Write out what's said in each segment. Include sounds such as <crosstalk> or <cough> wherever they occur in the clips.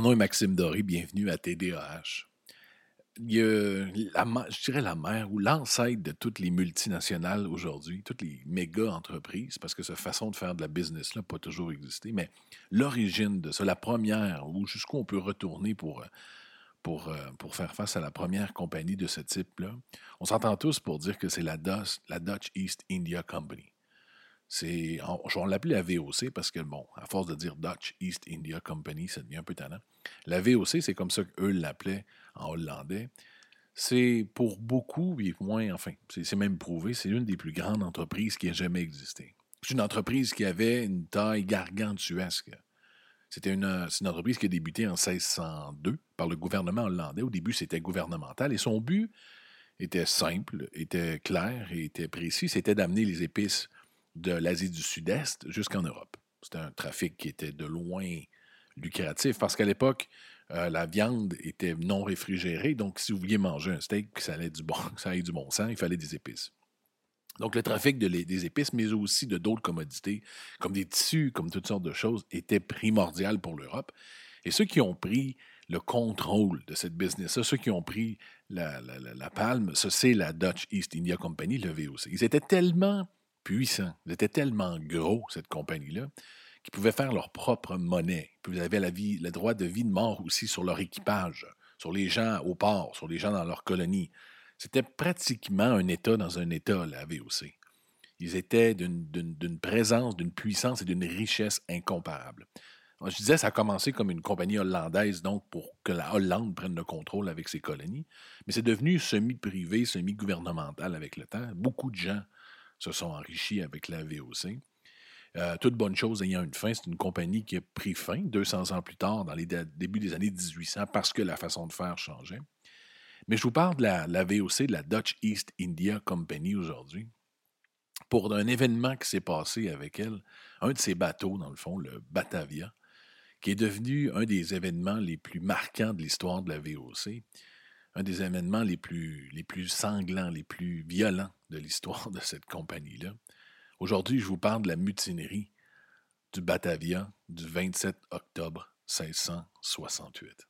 Mon nom est Maxime Doré, bienvenue à TDAH. Il y a la, je dirais la mère ou l'ancêtre de toutes les multinationales aujourd'hui, toutes les méga entreprises, parce que cette façon de faire de la business n'a pas toujours existé, mais l'origine de ça, la première, ou jusqu'où on peut retourner pour, pour, euh, pour faire face à la première compagnie de ce type-là, on s'entend tous pour dire que c'est la Dutch East India Company. C'est, on, l'appelle la VOC parce que, bon, à force de dire Dutch East India Company, ça devient un peu tannant. La VOC, c'est comme ça qu'eux l'appelaient en hollandais. C'est pour beaucoup, et moins, enfin, c'est même prouvé, c'est une des plus grandes entreprises qui ait jamais existé. C'est une entreprise qui avait une taille gargantuesque. C'était une, une, entreprise qui a débuté en 1602 par le gouvernement hollandais. Au début, c'était gouvernemental et son but était simple, était clair était précis. C'était d'amener les épices de l'Asie du Sud-Est jusqu'en Europe. C'était un trafic qui était de loin lucratif parce qu'à l'époque, euh, la viande était non réfrigérée. Donc, si vous vouliez manger un steak, ça allait du bon, <laughs> ça allait du bon sang, il fallait des épices. Donc, le trafic de des épices, mais aussi de d'autres commodités, comme des tissus, comme toutes sortes de choses, était primordial pour l'Europe. Et ceux qui ont pris le contrôle de cette business-là, ceux qui ont pris la, la palme, c'est la Dutch East India Company, le VOC. Ils étaient tellement puissants. Ils étaient tellement gros, cette compagnie-là, qu'ils pouvaient faire leur propre monnaie. Avaient la vie, le droit de vie de mort aussi sur leur équipage, sur les gens au port, sur les gens dans leur colonie. C'était pratiquement un État dans un État, la VOC. Ils étaient d'une présence, d'une puissance et d'une richesse incomparable. Je disais, ça a commencé comme une compagnie hollandaise, donc pour que la Hollande prenne le contrôle avec ses colonies, mais c'est devenu semi-privé, semi-gouvernemental avec le temps. Beaucoup de gens se sont enrichis avec la VOC. Euh, toute bonne chose ayant une fin, c'est une compagnie qui a pris fin 200 ans plus tard, dans les débuts des années 1800, parce que la façon de faire changeait. Mais je vous parle de la, VOC, de la Dutch East India Company aujourd'hui, pour un événement qui s'est passé avec elle, un de ses bateaux, dans le fond, le Batavia, qui est devenu un des événements les plus marquants de l'histoire de la VOC un des événements les plus, les plus sanglants, les plus violents de l'histoire de cette compagnie-là. Aujourd'hui, je vous parle de la mutinerie du Batavia du 27 octobre 1668.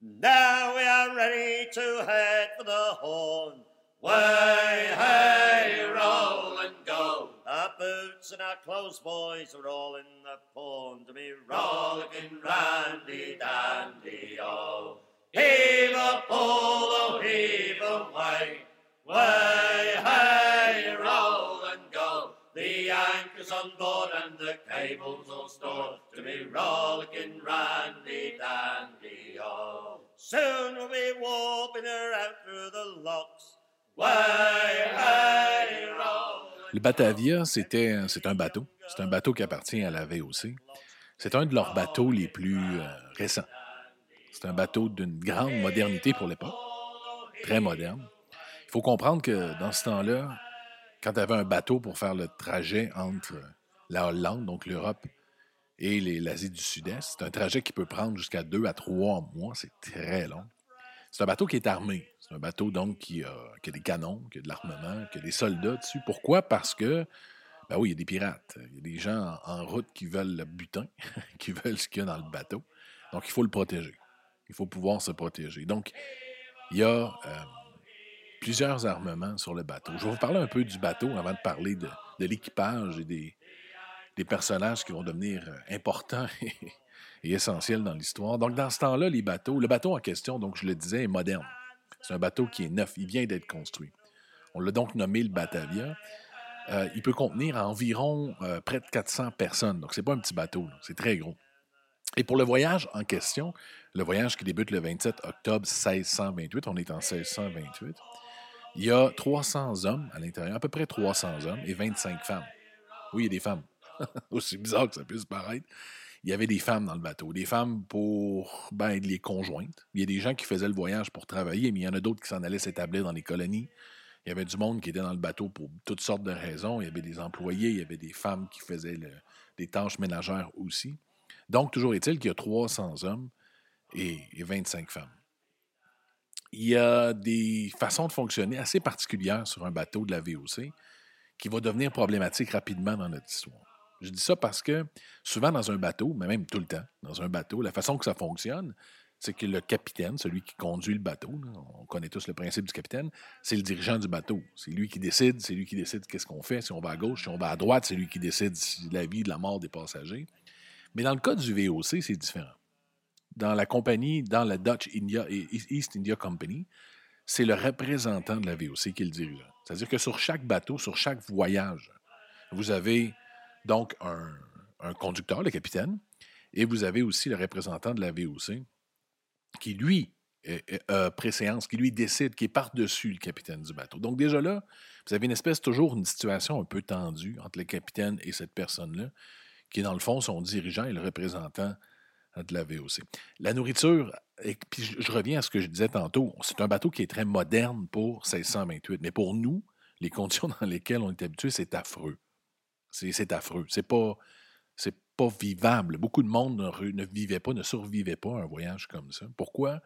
Now we are ready to head for the horn. Way, hey, roll and go. Our boots and our clothes, boys, are all in the pond to be rollicking randy dandy, oh. Heave a pole, heave away, way, hey, roll. The anchor's on board and the cable's all stored to be rollicking randy dandy. Soon we'll be warping her out through the locks. Way, hey, roll. Le Batavia, c'était c'est un bateau. C'est un bateau qui appartient à la VOC. C'est un de leurs bateaux les plus euh, récents. C'est un bateau d'une grande modernité pour l'époque, très moderne. Il faut comprendre que dans ce temps-là, quand tu avais un bateau pour faire le trajet entre la Hollande, donc l'Europe, et l'Asie du Sud-Est, c'est un trajet qui peut prendre jusqu'à deux à trois mois. C'est très long. C'est un bateau qui est armé. C'est un bateau donc qui a, des canons, qui a de l'armement, qui a des soldats dessus. Pourquoi? Parce que, ben oui, il y a des pirates. Il y a des gens en, route qui veulent le butin, <laughs> qui veulent ce qu'il y a dans le bateau. Donc, il faut le protéger. Il faut pouvoir se protéger. Donc, il y a euh, plusieurs armements sur le bateau. Je vais vous parler un peu du bateau avant de parler de, l'équipage et des, personnages qui vont devenir euh, importants <laughs> et, essentiels dans l'histoire. Donc, dans ce temps-là, les bateaux, le bateau en question, donc je le disais, est moderne. C'est un bateau qui est neuf, il vient d'être construit. On l'a donc nommé le Batavia. Euh, il peut contenir environ près de 400 personnes. Donc, c'est pas un petit bateau, c'est très gros. Et pour le voyage en question, le voyage qui débute le 27 octobre 1628, on est en 1628, il y a 300 hommes à l'intérieur, à peu près 300 hommes et 25 femmes. Oui, il y a des femmes. <laughs> Aussi bizarre que ça puisse paraître. Il y avait des femmes dans le bateau. Des femmes pour ben, les conjointes. Il y a des gens qui faisaient le voyage pour travailler, mais il y en a d'autres qui s'en allaient s'établir dans les colonies. Il y avait du monde qui était dans le bateau pour toutes sortes de raisons. Il y avait des employés, il y avait des femmes qui faisaient des tâches ménagères aussi. Donc, toujours est-il qu'il y a 300 hommes et, 25 femmes. Il y a des façons de fonctionner assez particulières sur un bateau de la VOC qui va devenir problématique rapidement dans notre histoire. Je dis ça parce que souvent dans un bateau, mais même tout le temps, dans un bateau, la façon que ça fonctionne, c'est que le capitaine, celui qui conduit le bateau, on connaît tous le principe du capitaine, c'est le dirigeant du bateau. C'est lui qui décide, c'est lui qui décide qu'est-ce qu'on fait, si on va à gauche, si on va à droite, c'est lui qui décide la vie, la mort des passagers. Mais dans le cas du VOC, c'est différent. Dans la compagnie, dans la Dutch India, East India Company, c'est le représentant de la VOC qui est le dirigeant. C'est-à-dire que sur chaque bateau, sur chaque voyage, vous avez donc un, conducteur, le capitaine, et vous avez aussi le représentant de la VOC qui, lui, a préséance, qui lui décide, qui est par-dessus le capitaine du bateau. Donc déjà là, vous avez une espèce, toujours une situation un peu tendue entre le capitaine et cette personne-là, qui est dans le fond son dirigeant et le représentant de la VOC. La nourriture, et puis je, reviens à ce que je disais tantôt, c'est un bateau qui est très moderne pour 1628, mais pour nous, les conditions <laughs> dans lesquelles on est habitué, c'est affreux. C'est affreux. C'est pas, pas vivable. Beaucoup de monde ne, vivait pas, ne survivait pas à un voyage comme ça. Pourquoi?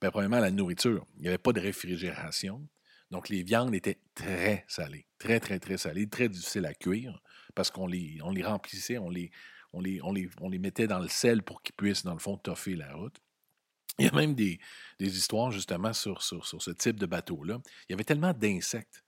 Bien, premièrement, la nourriture. Il n'y avait pas de réfrigération. Donc, les viandes étaient très salées, très, très, très salées, très difficiles à cuire parce qu'on les, on les remplissait, on les, on, les, mettait dans le sel pour qu'ils puissent, dans le fond, toffer la route. Il y a même des, des histoires, justement, sur, sur, sur ce type de bateau-là. Il y avait tellement d'insectes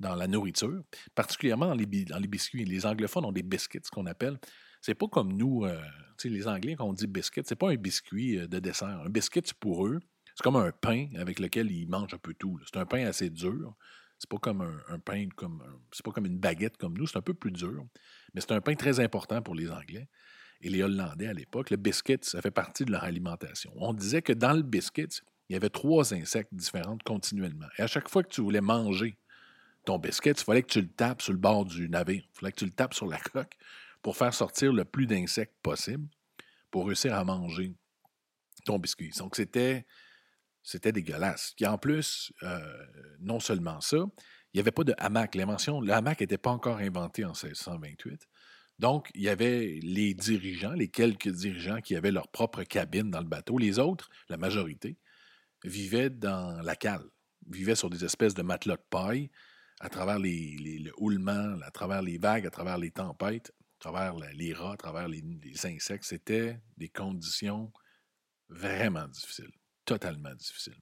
dans la nourriture, particulièrement dans les, dans les biscuits. Les anglophones ont des biscuits, ce qu'on appelle. C'est pas comme nous, euh, les Anglais, quand on dit biscuit, c'est pas un biscuit euh, de dessert. Un biscuit, pour eux, c'est comme un pain avec lequel ils mangent un peu tout. C'est un pain assez dur. C'est pas comme un, pain, comme c'est pas comme une baguette comme nous, c'est un peu plus dur. Mais c'est un pain très important pour les Anglais et les Hollandais à l'époque. Le biscuit, ça fait partie de leur alimentation. On disait que dans le biscuit, il y avait trois insectes différents continuellement. Et à chaque fois que tu voulais manger ton biscuit, il fallait que tu le tapes sur le bord du navire. Il fallait que tu le tapes sur la coque pour faire sortir le plus d'insectes possible pour réussir à manger ton biscuit. Donc, c'était, c'était dégueulasse. Et en plus, euh, non seulement ça, il n'y avait pas de hamac. L'invention, le hamac n'était pas encore inventé en 1628. Donc, il y avait les dirigeants, les quelques dirigeants qui avaient leur propre cabine dans le bateau. Les autres, la majorité, vivaient dans la cale, vivaient sur des espèces de matelas de paille à travers les, le houlement, à travers les vagues, à travers les tempêtes à travers les rats, à travers les, insectes. C'était des conditions vraiment difficiles, totalement difficiles.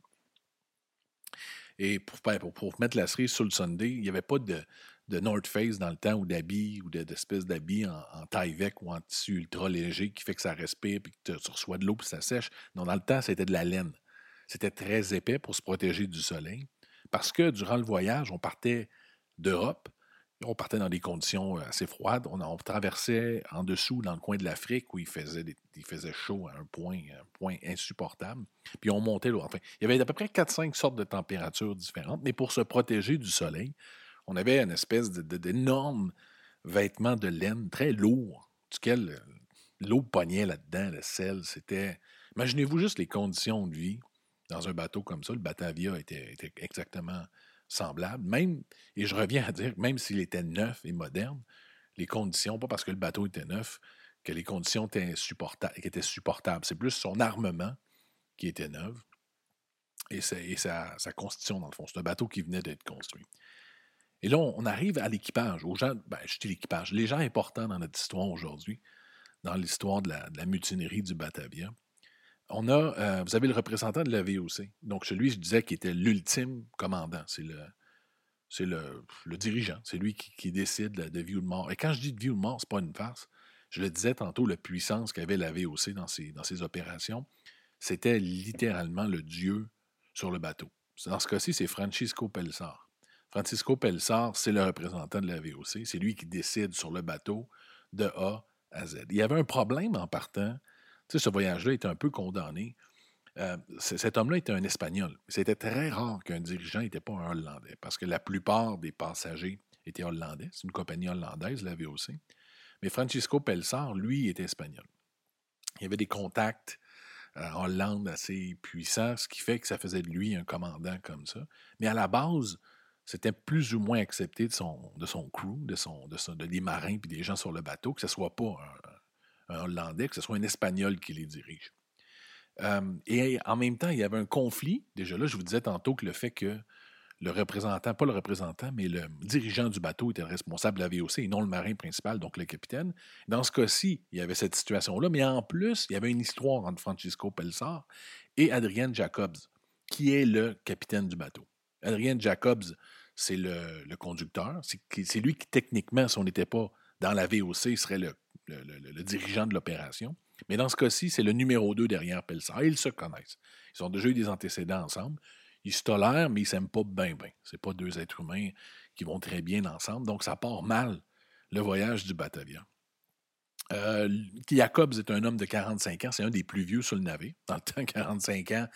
Et pour, mettre la cerise sur le Sunday, il n'y avait pas de, North Face dans le temps ou d'habits ou d'espèces d'habits en, taille vec ou en tissu ultra léger qui fait que ça respire et que tu reçois de l'eau puis ça sèche. Non, dans le temps, c'était de la laine. C'était très épais pour se protéger du soleil parce que durant le voyage, on partait d'Europe on partait dans des conditions euh, assez froides. On, traversait en dessous, dans le coin de l'Afrique, où il faisait, chaud à un point, un point insupportable. Puis on montait là. Enfin, il y avait à peu près 4-5 sortes de températures différentes, mais pour se protéger du soleil, on avait une espèce d'énorme vêtement de laine très lourd, duquel euh, l'eau pognait là-dedans, le sel. C'était. Imaginez-vous juste les conditions de vie dans un bateau comme ça. Le Batavia était exactement semblable. Même, et je reviens à dire, même s'il était neuf et moderne, les conditions, pas parce que le bateau était neuf, que les conditions étaient, supportables, supportables. C'est plus son armement qui était neuf et, sa, constitution, dans le fond. C'est un bateau qui venait d'être construit. Et là, on arrive à l'équipage, aux gens, ben, je dis l'équipage, les gens importants dans notre histoire aujourd'hui, dans l'histoire de la, mutinerie du Batavia on a, euh, vous avez le représentant de la VOC. Donc, celui, je disais, qui était l'ultime commandant. C'est le, c'est le, dirigeant. C'est lui qui, décide de, vie ou de mort. Et quand je dis de vie ou de mort, c'est pas une farce. Je le disais tantôt, la puissance qu'avait la VOC dans ses, dans ses opérations, c'était littéralement le dieu sur le bateau. Dans ce cas-ci, c'est Francisco Pelsar. Francisco Pelsar, c'est le représentant de la VOC. C'est lui qui décide sur le bateau de A à Z. Il y avait un problème en partant ce voyage-là était un peu condamné. Euh, cet homme-là était un Espagnol. C'était très rare qu'un dirigeant n'était pas un Hollandais, parce que la plupart des passagers étaient hollandais. C'est une compagnie hollandaise, la VOC. Mais Francisco Pelsar, lui, était espagnol. Il avait des contacts euh, en Hollande assez puissants, ce qui fait que ça faisait de lui un commandant comme ça. Mais à la base, c'était plus ou moins accepté de son, de son crew, de, son, de, des marins et des gens sur le bateau, que ce ne soit pas un, Hollandais, que ce soit un Espagnol qui les dirige. et en même temps, il y avait un conflit. Déjà là, je vous disais tantôt que le fait que le représentant, pas le représentant, mais le dirigeant du bateau était responsable de la VOC et non le marin principal, donc le capitaine. Dans ce cas-ci, il y avait cette situation-là, mais en plus, il y avait une histoire entre Francisco Pelsar et Adrian Jacobs, qui est le capitaine du bateau. Adrian Jacobs, c'est le, conducteur. C'est lui qui, techniquement, si on n'était pas dans la VOC, serait le, le dirigeant de l'opération. Mais dans ce cas-ci, c'est le numéro 2 derrière Pelsar. Ils se connaissent. Ils ont déjà eu des antécédents ensemble. Ils se tolèrent, mais ils ne s'aiment pas bien, bien. Ce pas deux êtres humains qui vont très bien ensemble. Donc, ça part mal, le voyage du Batavia. Euh, Jacobs est un homme de 45 ans. C'est un des plus vieux sur le navire. Dans le temps, <laughs> 45 ans,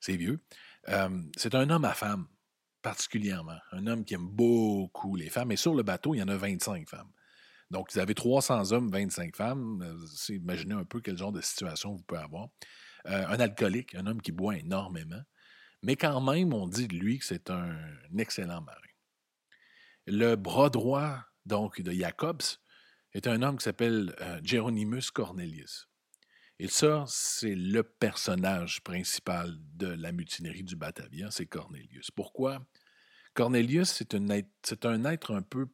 c'est vieux. Euh, c'est un homme à femme, particulièrement. Un homme qui aime beaucoup les femmes. Et sur le bateau, il y en a 25 femmes. Donc, vous avez 300 hommes, 25 femmes. Euh, imaginez un peu quel genre de situation vous pouvez avoir. Euh, un alcoolique, un homme qui boit énormément. Mais quand même, on dit de lui que c'est un excellent marin. Le bras droit, donc, de Jacobs est un homme qui s'appelle euh, Geronimus Cornelius. Et ça, c'est le personnage principal de la mutinerie du Batavia, c'est Cornelius. Pourquoi? Cornelius, c'est un être un peu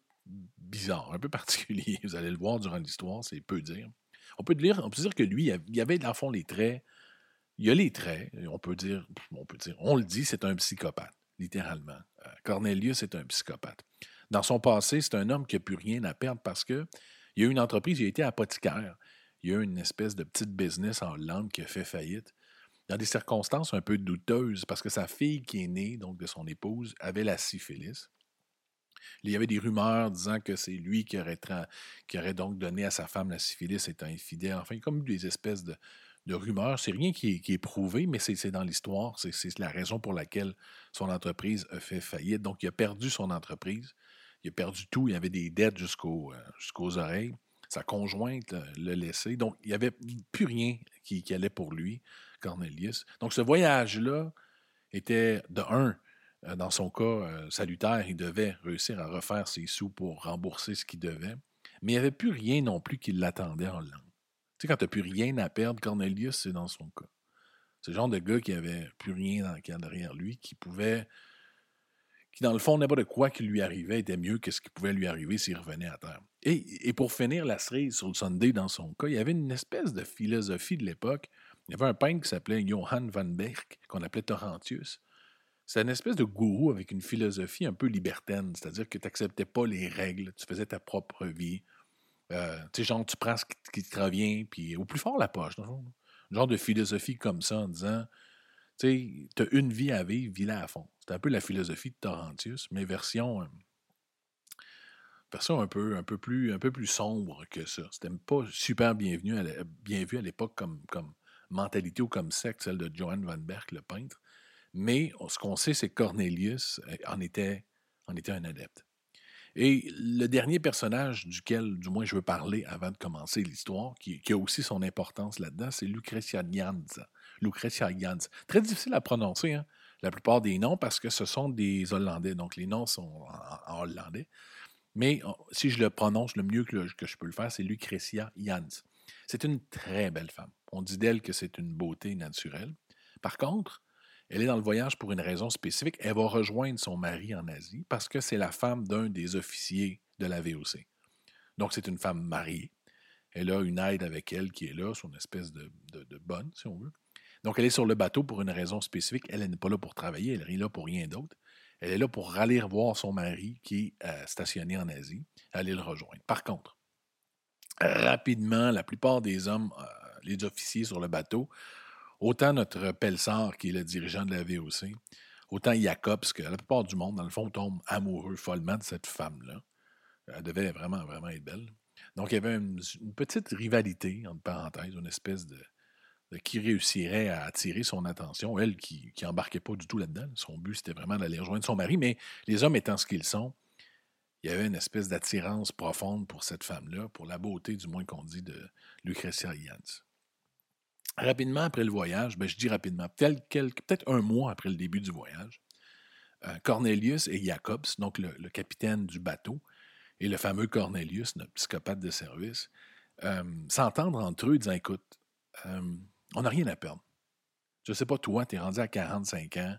bizarre, un peu particulier. <laughs> Vous allez le voir durant l'histoire, c'est peu dire. On peut, dire, on peut dire que lui, il avait dans le fond les traits. Il a les traits, on peut dire, on peut dire, on le dit, c'est un psychopathe, littéralement. Euh, Cornelius est un psychopathe. Dans son passé, c'est un homme qui n'a plus rien à perdre parce que il a eu une entreprise, il a été apothicaire. Il y a eu une espèce de petite business en Hollande qui a fait faillite dans des circonstances un peu douteuses parce que sa fille qui est née, donc de son épouse, avait la syphilis. Il y avait des rumeurs disant que c'est lui qui aurait, donc donné à sa femme la syphilis étant infidèle. Enfin, comme des espèces de, rumeurs. C'est rien qui est, prouvé, mais c'est dans l'histoire. C'est la raison pour laquelle son entreprise a fait faillite. Donc, il a perdu son entreprise. Il a perdu tout. Il avait des dettes jusqu'aux oreilles. Sa conjointe l'a laissé. Donc, il n'y avait plus rien qui, qui allait pour lui, Cornelius. Donc, ce voyage-là était, de un, euh, dans son cas euh, salutaire, il devait réussir à refaire ses sous pour rembourser ce qu'il devait. Mais il n'y avait plus rien non plus qui l'attendait en langue. Tu sais, quand tu n'as plus rien à perdre, Cornelius, c'est dans son cas. C'est le genre de gars qui n'avait plus rien dans, derrière lui, qui pouvait. qui, dans le fond, n'importe quoi qui lui arrivait était mieux que ce qui pouvait lui arriver s'il revenait à terre. Et, pour finir la cerise sur le Sunday, dans son cas, il y avait une espèce de philosophie de l'époque. Il y avait un peintre qui s'appelait Johann van Berg, qu'on appelait Torrentius c'est une espèce de gourou avec une philosophie un peu libertaine, c'est-à-dire que tu n'acceptais pas les règles, tu faisais ta propre vie. Euh, tu sais, genre, tu prends ce qui, te revient, puis au plus fort la poche. Un genre de philosophie comme ça en disant, tu sais, tu as une vie à vivre, vis-la à fond. C'est un peu la philosophie de Torrentius, mais version, euh, version un, peu, un, peu plus, un peu plus sombre que ça. C'était pas super bienvenu bien vu à l'époque comme, comme mentalité ou comme secte, celle de Johann Van Berg, le peintre. Mais ce qu'on sait, c'est que Cornelius euh, en était, un adepte. Et le dernier personnage duquel, du moins, je veux parler avant de commencer l'histoire, qui, a aussi son importance là-dedans, c'est Lucretia Jans. Lucretia Jans. Très difficile à prononcer, hein? la plupart des noms, parce que ce sont des Hollandais, donc les noms sont en, hollandais. Mais si je le prononce le mieux que, que je peux le faire, c'est Lucretia Jans. C'est une très belle femme. On dit d'elle que c'est une beauté naturelle. Par contre, elle est dans le voyage pour une raison spécifique. Elle va rejoindre son mari en Asie parce que c'est la femme d'un des officiers de la VOC. Donc, c'est une femme mariée. Elle a une aide avec elle qui est là, son espèce de, bonne, si on veut. Donc, elle est sur le bateau pour une raison spécifique. Elle n'est pas là pour travailler, elle n'est là pour rien d'autre. Elle est là pour aller voir son mari qui est euh, stationné en Asie, aller le rejoindre. Par contre, rapidement, la plupart des hommes, euh, les officiers sur le bateau, autant notre Pelsar, qui est le dirigeant de la VOC, autant Jacobs, que la plupart du monde, dans le fond, tombe amoureux follement de cette femme-là. Elle devait vraiment, vraiment être belle. Donc, il y avait une, petite rivalité, entre parenthèses, une espèce de, qui réussirait à attirer son attention, elle qui n'embarquait pas du tout là-dedans. Son but, c'était vraiment d'aller rejoindre son mari, mais les hommes étant ce qu'ils sont, il y avait une espèce d'attirance profonde pour cette femme-là, pour la beauté, du moins qu'on dit, de Lucretia Jans. Rapidement après le voyage, ben, je dis rapidement, peut-être un mois après le début du voyage, euh, Cornelius et Jacobs, donc le, capitaine du bateau, et le fameux Cornelius, notre psychopathe de service, euh, s'entendent entre eux disant Écoute, euh, on n'a rien à perdre. Je ne sais pas, toi, tu es rendu à 45 ans.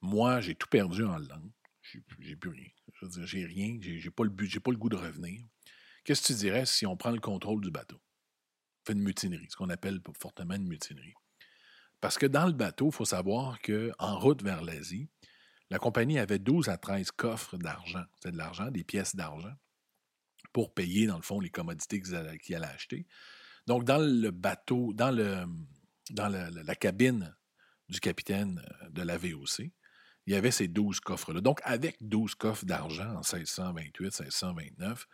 Moi, j'ai tout perdu en langue. j'ai plus rien. Je veux dire, j'ai rien, j'ai pas pas le goût de revenir. Qu'est-ce que tu dirais si on prend le contrôle du bateau? Fait une mutinerie, ce qu'on appelle fortement une mutinerie. Parce que dans le bateau, il faut savoir qu'en route vers l'Asie, la compagnie avait 12 à 13 coffres d'argent. C'est de l'argent, des pièces d'argent, pour payer, dans le fond, les commodités qu'ils allaient, acheter. Donc, dans le bateau, dans, le, dans la cabine du capitaine euh, de la VOC, il y avait ces 12 coffres-là. Donc, avec 12 coffres d'argent en 1628, 1629,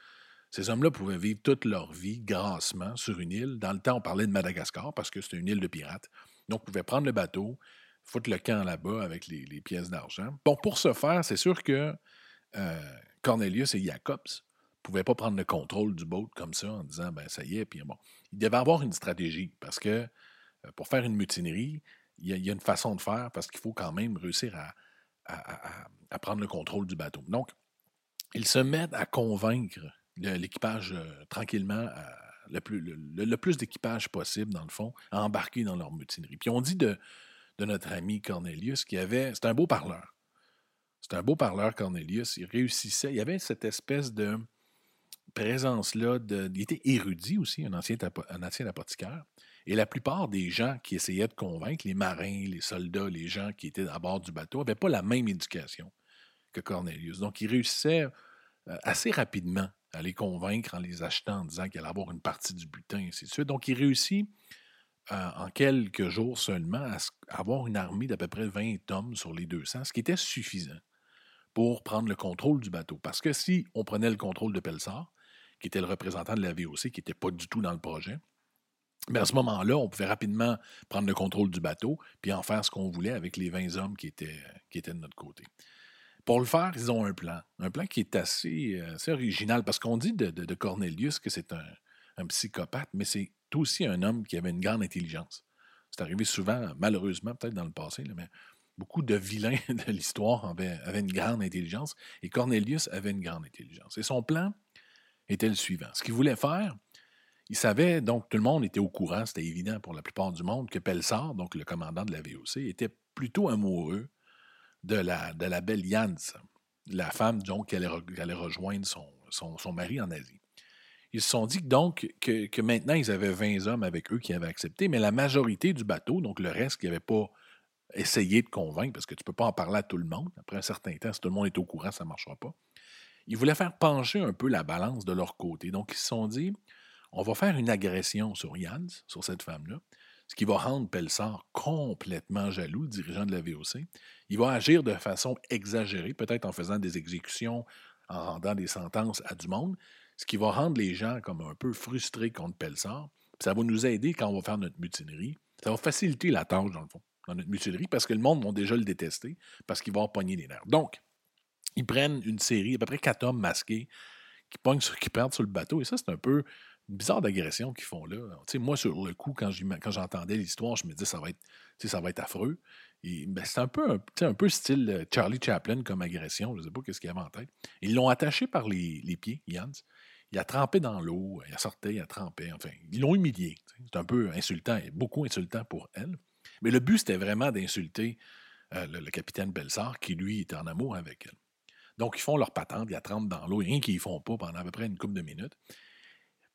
ces hommes-là pouvaient vivre toute leur vie grassement sur une île. Dans le temps, on parlait de Madagascar parce que c'était une île de pirates. Donc, ils pouvaient prendre le bateau, foutre le camp là-bas avec les, pièces d'argent. Bon, pour ce faire, c'est sûr que euh, Cornelius et Jacobs ne pouvaient pas prendre le contrôle du boat comme ça en disant, ben ça y est, puis bon. Ils devaient avoir une stratégie parce que euh, pour faire une mutinerie, il y, a une façon de faire parce qu'il faut quand même réussir à, à, prendre le contrôle du bateau. Donc, ils se mettent à convaincre l'équipage euh, tranquillement, le plus, le, plus d'équipage possible, dans le fond, à embarquer dans leur mutinerie. Puis on dit de, de notre ami Cornelius qu'il avait. C'est un beau parleur. C'est un beau parleur, Cornelius. Il réussissait. Il y avait cette espèce de présence-là. De, il était érudit aussi, un ancien, un ancien apothicaire. Et la plupart des gens qui essayaient de convaincre, les marins, les soldats, les gens qui étaient à bord du bateau, n'avaient pas la même éducation que Cornelius. Donc, il réussissait euh, assez rapidement à les convaincre en les achetant, en disant qu'il allait avoir une partie du butin, et ainsi de suite. Donc, il réussit euh, en quelques jours seulement à avoir une armée d'à peu près 20 hommes sur les 200, ce qui était suffisant pour prendre le contrôle du bateau. Parce que si on prenait le contrôle de Pelsar, qui était le représentant de la VOC, qui n'était pas du tout dans le projet, mais à ce moment-là, on pouvait rapidement prendre le contrôle du bateau puis en faire ce qu'on voulait avec les 20 hommes qui étaient de notre côté. Pour le faire, ils ont un plan. Un plan qui est assez, assez original parce qu'on dit de, Cornelius que c'est un, psychopathe, mais c'est aussi un homme qui avait une grande intelligence. C'est arrivé souvent, malheureusement, peut-être dans le passé, mais beaucoup de vilains <laughs> de l'histoire avaient, avaient, une grande intelligence et Cornelius avait une grande intelligence. Et son plan était le suivant. Ce qu'il voulait faire, il savait, donc tout le monde était au courant, c'était évident pour la plupart du monde, que Pelsar, donc le commandant de la VOC, était plutôt amoureux de la, belle Jans, la femme donc, qui allait, rejoindre son, mari en Asie. Ils se sont dit donc que, que, maintenant ils avaient 20 hommes avec eux qui avaient accepté, mais la majorité du bateau, donc le reste qui n'avait pas essayé de convaincre, parce que tu ne peux pas en parler à tout le monde, après un certain temps, si tout le monde est au courant, ça ne marchera pas. Ils voulaient faire pencher un peu la balance de leur côté. Donc ils se sont dit, on va faire une agression sur Jans, sur cette femme-là, ce qui va rendre Pelsar complètement jaloux, dirigeant de la VOC. Il va agir de façon exagérée, peut-être en faisant des exécutions, en rendant des sentences à du monde, ce qui va rendre les gens comme un peu frustrés contre Pelsar. ça va nous aider quand on va faire notre mutinerie. Ça va faciliter la tâche, dans le fond, dans notre mutinerie, parce que le monde va déjà le détester, parce qu'il va pogner les nerfs. Donc, ils prennent une série, à peu près quatre hommes masqués, qui, pognent qui perdent sur le bateau. Et ça, c'est un peu bizarre d'agression qu'ils font là. moi, sur le coup, quand j'entendais l'histoire, je me disais ça va être, ça va être affreux. Ben, c'est un peu, un, peu style euh, Charlie Chaplin comme agression. Je ne sais pas ce qu'il avait en tête. Ils l'ont attaché par les, pieds, Jans. Il a trempé dans l'eau, il a sorti, il a trempé. Enfin, ils l'ont humilié. C'est un peu insultant et beaucoup insultant pour elle. Mais le but, c'était vraiment d'insulter euh, le, capitaine Belsard, qui lui était en amour avec elle. Donc, ils font leur patente, ils la trempent dans l'eau, rien qu'ils ne font pas pendant à peu près une couple de minutes.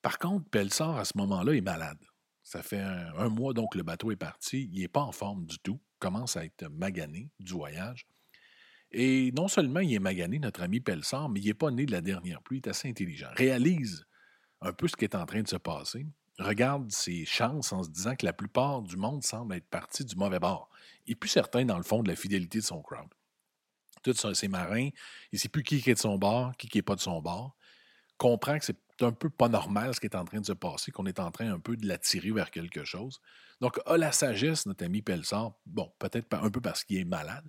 Par contre, Pelsar, à ce moment-là, est malade. Ça fait un, mois donc le bateau est parti. Il n'est pas en forme du tout. commence à être magané du voyage. Et non seulement il est magané, notre ami Pelsar, mais il n'est pas né de la dernière pluie. Il est assez intelligent. Réalise un peu ce qui est en train de se passer. Regarde ses chances en se disant que la plupart du monde semble être parti du mauvais bord. Il n'est plus certain, dans le fond, de la fidélité de son crowd. Tous ses marins, il ne sait plus qui est de son bord, qui n'est pas de son bord. Comprend que c'est un peu pas normal ce qui est en train de se passer, qu'on est en train un peu de l'attirer vers quelque chose. Donc, a la sagesse, notre ami Pelsar, bon, peut-être un peu parce qu'il est malade,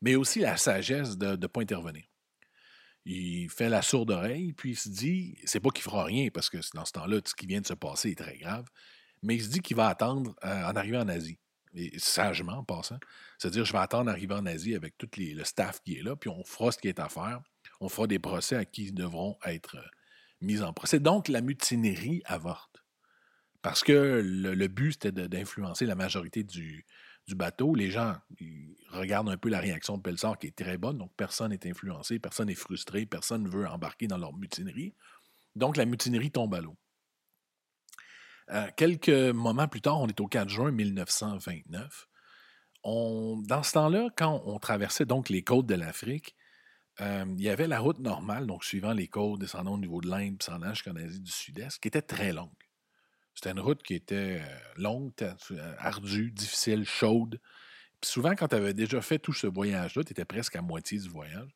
mais aussi la sagesse de ne pas intervenir. Il fait la sourde oreille, puis il se dit, c'est pas qu'il fera rien, parce que dans ce temps-là, ce qui vient de se passer est très grave, mais il se dit qu'il va attendre euh, en arrivant en Asie. Et sagement en passant. C'est-à-dire, je vais attendre d'arriver en Asie avec tout le staff qui est là, puis on fera ce qui est à faire. On fera des procès à qui devront être euh, mise en procès. Donc, la mutinerie avorte. Parce que le, but, c'était d'influencer la majorité du, bateau, les gens regardent un peu la réaction de Pelsar qui est très bonne, donc personne n'est influencé, personne n'est frustré, personne ne veut embarquer dans leur mutinerie. Donc la mutinerie tombe à l'eau. Euh, quelques moments plus tard, on est au 4 juin 1929. On, dans ce temps-là, quand on traversait donc les côtes de l'Afrique, euh, il y avait la route normale, donc suivant les côtes, descendant au niveau de l'Inde, descendant jusqu'en Asie du Sud-Est, qui était très longue. C'était une route qui était euh, longue, ardue, difficile, chaude. Puis souvent, quand tu avais déjà fait tout ce voyage-là, tu étais presque à moitié du voyage,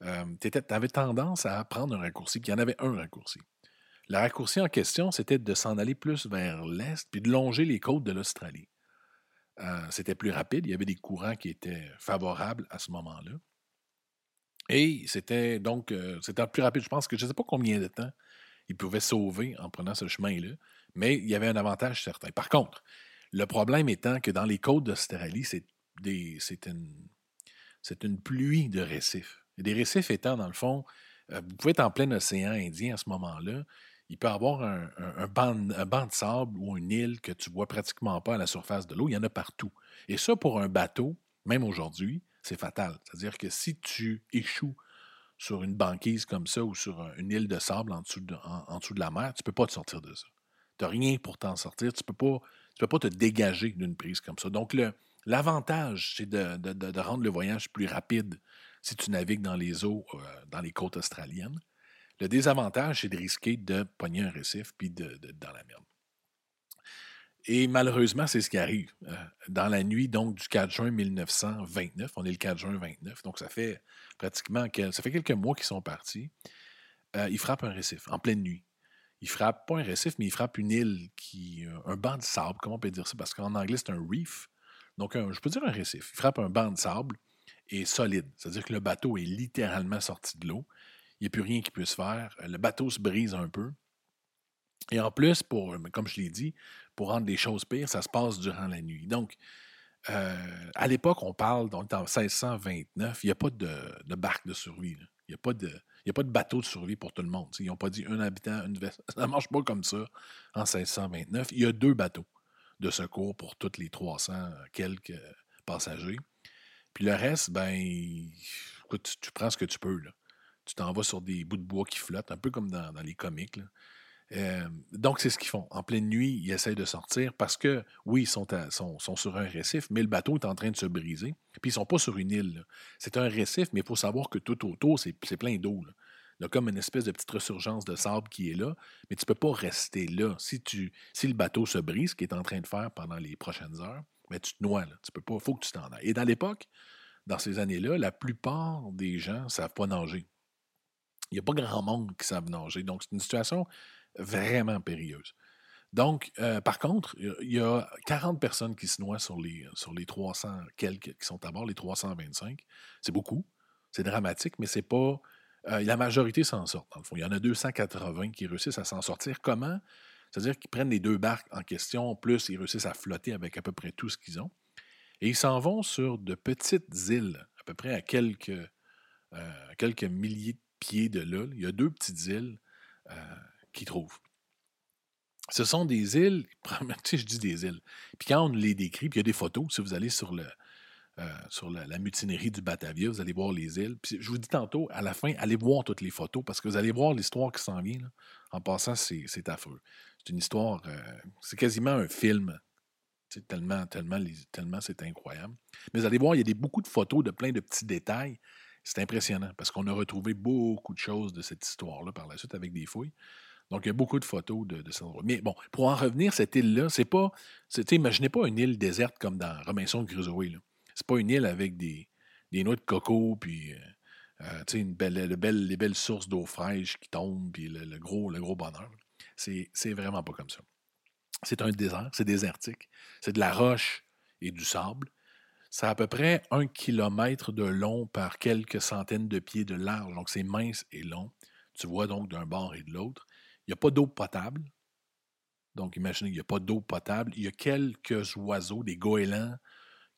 tu avais tendance à prendre un raccourci, puis il y en avait un raccourci. Le raccourci en question, c'était de s'en aller plus vers l'est, puis de longer les côtes de l'Australie. Euh, c'était plus rapide, il y avait des courants qui étaient favorables à ce moment-là. Et c'était donc, euh, c'était plus rapide. Je pense que je ne sais pas combien de temps ils pouvaient sauver en prenant ce chemin-là, mais il y avait un avantage certain. Par contre, le problème étant que dans les côtes d'Australie, c'est, une, une pluie de récifs. Des récifs étant, dans le fond, euh, vous pouvez être en plein océan Indien à ce moment-là, il peut y avoir un, banc, de sable ou une île que tu vois pratiquement pas à la surface de l'eau. Il y en a partout. Et ça, pour un bateau, même aujourd'hui, c'est fatal. C'est-à-dire que si tu échoues sur une banquise comme ça ou sur une île de sable en dessous de, de la mer, tu ne peux pas te sortir de ça. Tu n'as rien pour t'en sortir. Tu ne peux, pas, peux pas te dégager d'une prise comme ça. Donc, l'avantage, c'est de, rendre le voyage plus rapide si tu navigues dans les eaux, euh, dans les côtes australiennes. Le désavantage, c'est de risquer de pogner un récif puis de, dans la merde. Et malheureusement, c'est ce qui arrive. Euh, dans la nuit donc du 4 juin 1929, on est le 4 juin 29, donc ça fait pratiquement ça fait quelques mois qu'ils sont partis. Euh, ils frappent un récif en pleine nuit. Ils frappent pas un récif, mais ils frappent une île qui euh, un banc de sable. Comment on peut dire ça? Parce qu'en anglais c'est un reef, donc je peux dire un récif. Ils frappent un banc de sable et solide, c'est-à-dire que le bateau est littéralement sorti de l'eau il n'y a plus rien qui puisse faire. Euh, le bateau se brise un peu. Et en plus, pour, comme je l'ai dit, pour rendre les choses pires, ça se passe durant la nuit. Donc, euh, à l'époque, on parle, donc en 1629, il n'y a pas de, de, barque de survie. Il n'y a, pas de, a pas de bateau de survie pour tout le monde. Ils n'ont pas dit un habitant, une veste. <laughs> Ça ne marche pas comme ça en 1629. Il y a deux bateaux de secours pour tous les 300 quelques passagers. Puis le reste, ben, écoute, tu prends ce que tu peux. Là tu t'en vas sur des bouts de bois qui flottent, un peu comme dans, les comics. Euh, donc, c'est ce qu'ils font. En pleine nuit, ils essayent de sortir parce que, oui, ils sont, sur un récif, mais le bateau est en train de se briser. Puis, ils ne sont pas sur une île. C'est un récif, mais il faut savoir que tout autour, c'est plein d'eau. Il y a comme une espèce de petite ressurgence de sable qui est là, mais tu ne peux pas rester là. Si, le bateau se brise, ce qu'il est en train de faire pendant les prochaines heures, mais tu te noies. Tu peux pas, il faut que tu t'en ailles. Et dans l'époque, dans ces années-là, la plupart des gens ne savent pas nager. Il n'y a pas grand monde qui savent nager. Donc, c'est une situation vraiment périlleuse. Donc, euh, par contre, il y a 40 personnes qui se noient sur les, sur les 300 quelques qui sont à bord, les 325. C'est beaucoup. C'est dramatique, mais c'est pas. Euh, la majorité s'en sort, dans le fond. Il y en a 280 qui réussissent à s'en sortir. Comment? C'est-à-dire qu'ils prennent les deux barques en question, plus ils réussissent à flotter avec à peu près tout ce qu'ils ont. Et ils s'en vont sur de petites îles, à peu près à quelques, euh, quelques milliers de pieds de là, il y a deux petites îles qu'ils trouvent. Ce sont des îles, <laughs> je dis des îles. Puis quand on les décrit, puis il y a des photos, si vous allez sur, le, euh, sur la, mutinerie du Batavia, vous allez voir les îles. Puis je vous dis tantôt, à la fin, allez voir toutes les photos parce que vous allez voir l'histoire qui s'en vient. En passant, c'est affreux. C'est une histoire, euh, c'est quasiment un film. Tellement, tellement, tellement c'est incroyable. Mais vous allez voir, il y a des, beaucoup de photos de plein de petits détails c'est impressionnant parce qu'on a retrouvé beaucoup de choses de cette histoire-là par la suite avec des fouilles. Donc, il y a beaucoup de photos de, de cet endroit. Mais bon, pour en revenir, cette île-là, c'est pas. Imaginez pas une île déserte comme dans Robinson Crusoe. C'est pas une île avec des, noix de coco, puis euh, euh, une belle, les belles sources d'eau fraîche qui tombent, puis le, gros, le gros bonheur. C'est vraiment pas comme ça. C'est un désert, c'est désertique. C'est de la roche et du sable. C'est à peu près un kilomètre de long par quelques centaines de pieds de large. Donc, c'est mince et long. Tu vois donc d'un bord et de l'autre. Il n'y a pas d'eau potable. Donc, imaginez, il n'y a pas d'eau potable. Il y a quelques oiseaux, des goélands,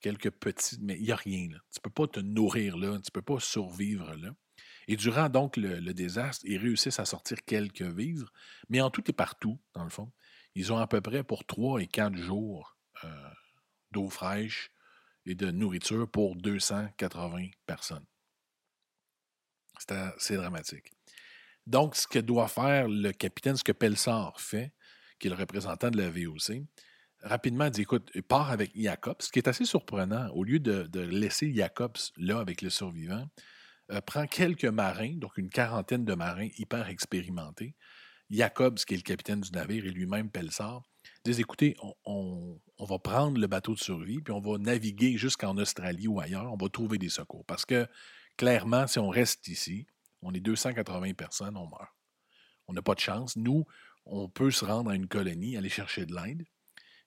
quelques petits, mais il n'y a rien. Tu ne peux pas te nourrir là, tu ne peux pas survivre là. Et durant donc le, désastre, ils réussissent à sortir quelques vivres, mais en tout et partout, dans le fond, ils ont à peu près pour trois et quatre jours euh, d'eau fraîche, et de nourriture pour 280 personnes. C'est dramatique. Donc, ce que doit faire le capitaine, ce que Pelsar fait, qui est le représentant de la VOC, rapidement dit écoute, part avec Jacobs, ce qui est assez surprenant. Au lieu de, laisser Jacobs là avec le survivant, euh, prend quelques marins, donc une quarantaine de marins hyper expérimentés. Jacobs, qui est le capitaine du navire, et lui-même Pelsar, disent écoutez, on, va prendre le bateau de survie, puis on va naviguer jusqu'en Australie ou ailleurs, on va trouver des secours. Parce que clairement, si on reste ici, on est 280 personnes, on meurt. On n'a pas de chance. Nous, on peut se rendre à une colonie, aller chercher de l'aide,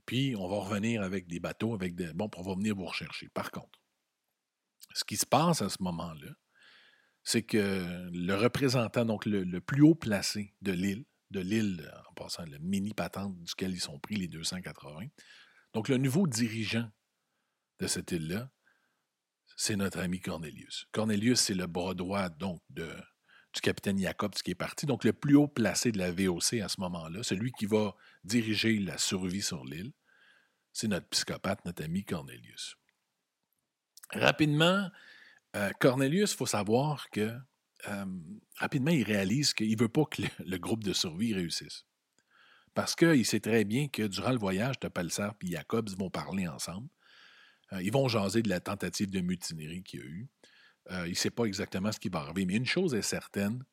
puis on va revenir avec des bateaux, avec des. Bon, on va venir vous rechercher. Par contre, ce qui se passe à ce moment-là, c'est que le représentant, donc le, plus haut placé de l'île, de l'île, en passant le mini patente duquel ils sont pris, les 280, donc le nouveau dirigeant de cette île-là, c'est notre ami Cornelius. Cornelius, c'est le bras droit donc de, du capitaine Jacobs qui est parti, donc le plus haut placé de la VOC à ce moment-là, celui qui va diriger la survie sur l'île, c'est notre psychopathe, notre ami Cornelius. Rapidement, euh, Cornelius, il faut savoir que euh, rapidement, il réalise qu'il ne veut pas que le, groupe de survie réussisse. Parce qu'il sait très bien que durant le voyage, de et Jacobs vont parler ensemble. Euh, ils vont jaser de la tentative de mutinerie qu'il y a eu. il ne sait pas exactement ce qui va arriver. Mais une chose est certaine,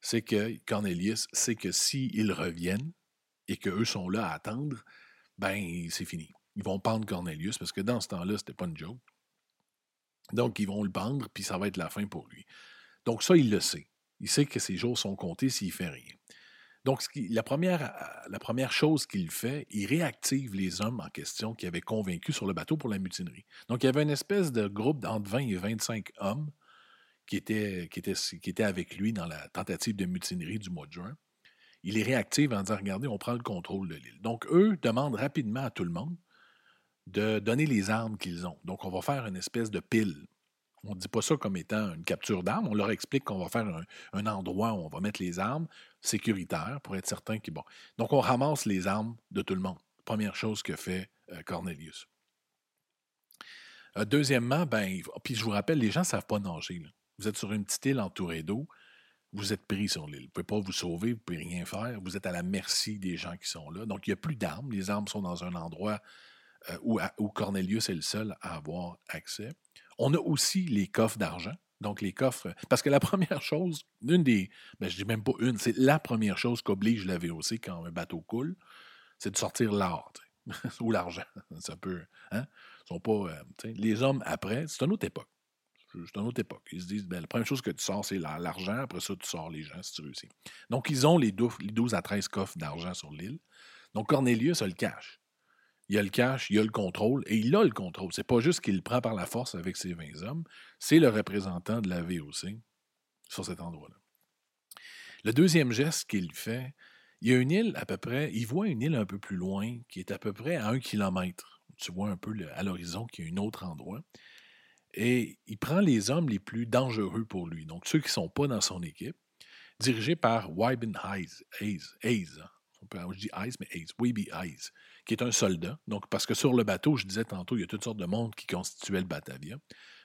c'est que Cornelius sait que s'ils reviennent et qu'eux sont là à attendre, ben c'est fini. Ils vont pendre Cornelius parce que dans ce temps-là, c'était pas une joke. Donc, ils vont le pendre, puis ça va être la fin pour lui. Donc, ça, il le sait. Il sait que ses jours sont comptés s'il ne fait rien. Donc, la, première, euh, la première chose qu'il fait, il réactive les hommes en question qui avaient convaincu sur le bateau pour la mutinerie. Donc, il y avait une espèce de groupe d'entre 20 et 25 hommes qui étaient, qui, étaient, qui étaient avec lui dans la tentative de mutinerie du mois de juin. Il les réactive en disant Regardez, on prend le contrôle de l'île. Donc, eux demandent rapidement à tout le monde de donner les armes qu'ils ont. Donc, on va faire une espèce de pile. On ne dit pas ça comme étant une capture d'armes. On leur explique qu'on va faire un, endroit où on va mettre les armes sécuritaires pour être certain qu'ils. Bon. Donc, on ramasse les armes de tout le monde. Première chose que fait euh, Cornelius. Euh, deuxièmement, ben, puis je vous rappelle, les gens ne savent pas nager. Vous êtes sur une petite île entourée d'eau. Vous êtes pris sur l'île. Vous ne pouvez pas vous sauver, vous ne pouvez rien faire. Vous êtes à la merci des gens qui sont là. Donc, il n'y a plus d'armes. Les armes sont dans un endroit euh, où, Cornelius est le seul à avoir accès. On a aussi les coffres d'argent. Donc, les coffres. Parce que la <laughs> première chose, une des. Ben, je dis même pas une, c'est la première chose qu'oblige la VOC quand un bateau coule, c'est de sortir l'or <laughs> ou l'argent. Ça peut. Hein? sont pas. Euh, les hommes, après, c'est une autre époque. C'est une autre époque. Ils se disent, ben, la première chose que tu sors, c'est l'argent. Après ça, tu sors les gens si tu réussis. Donc, ils ont les 12 à 13 coffres d'argent sur l'île. Donc, Cornelius a le cash il a le cash, il a le contrôle, et il a le contrôle. C'est pas juste qu'il le prend par la force avec ses 20 hommes, c'est le représentant de la VOC sur cet endroit-là. Le deuxième geste qu'il fait, il y a une île à peu près, il voit une île un peu plus loin, qui est à peu près à un kilomètre. Tu vois un peu à l'horizon qu'il y a un autre endroit. Et il prend les hommes les plus dangereux pour lui, donc ceux qui ne sont pas dans son équipe, dirigés par Wyben Hayes, Hayes, Hayes hein. je dis Hayes, mais Hayes, Weeby Hayes, qui est un soldat. Donc, parce que sur le bateau, je disais tantôt, il y a toutes sortes de monde qui constituait le Batavia.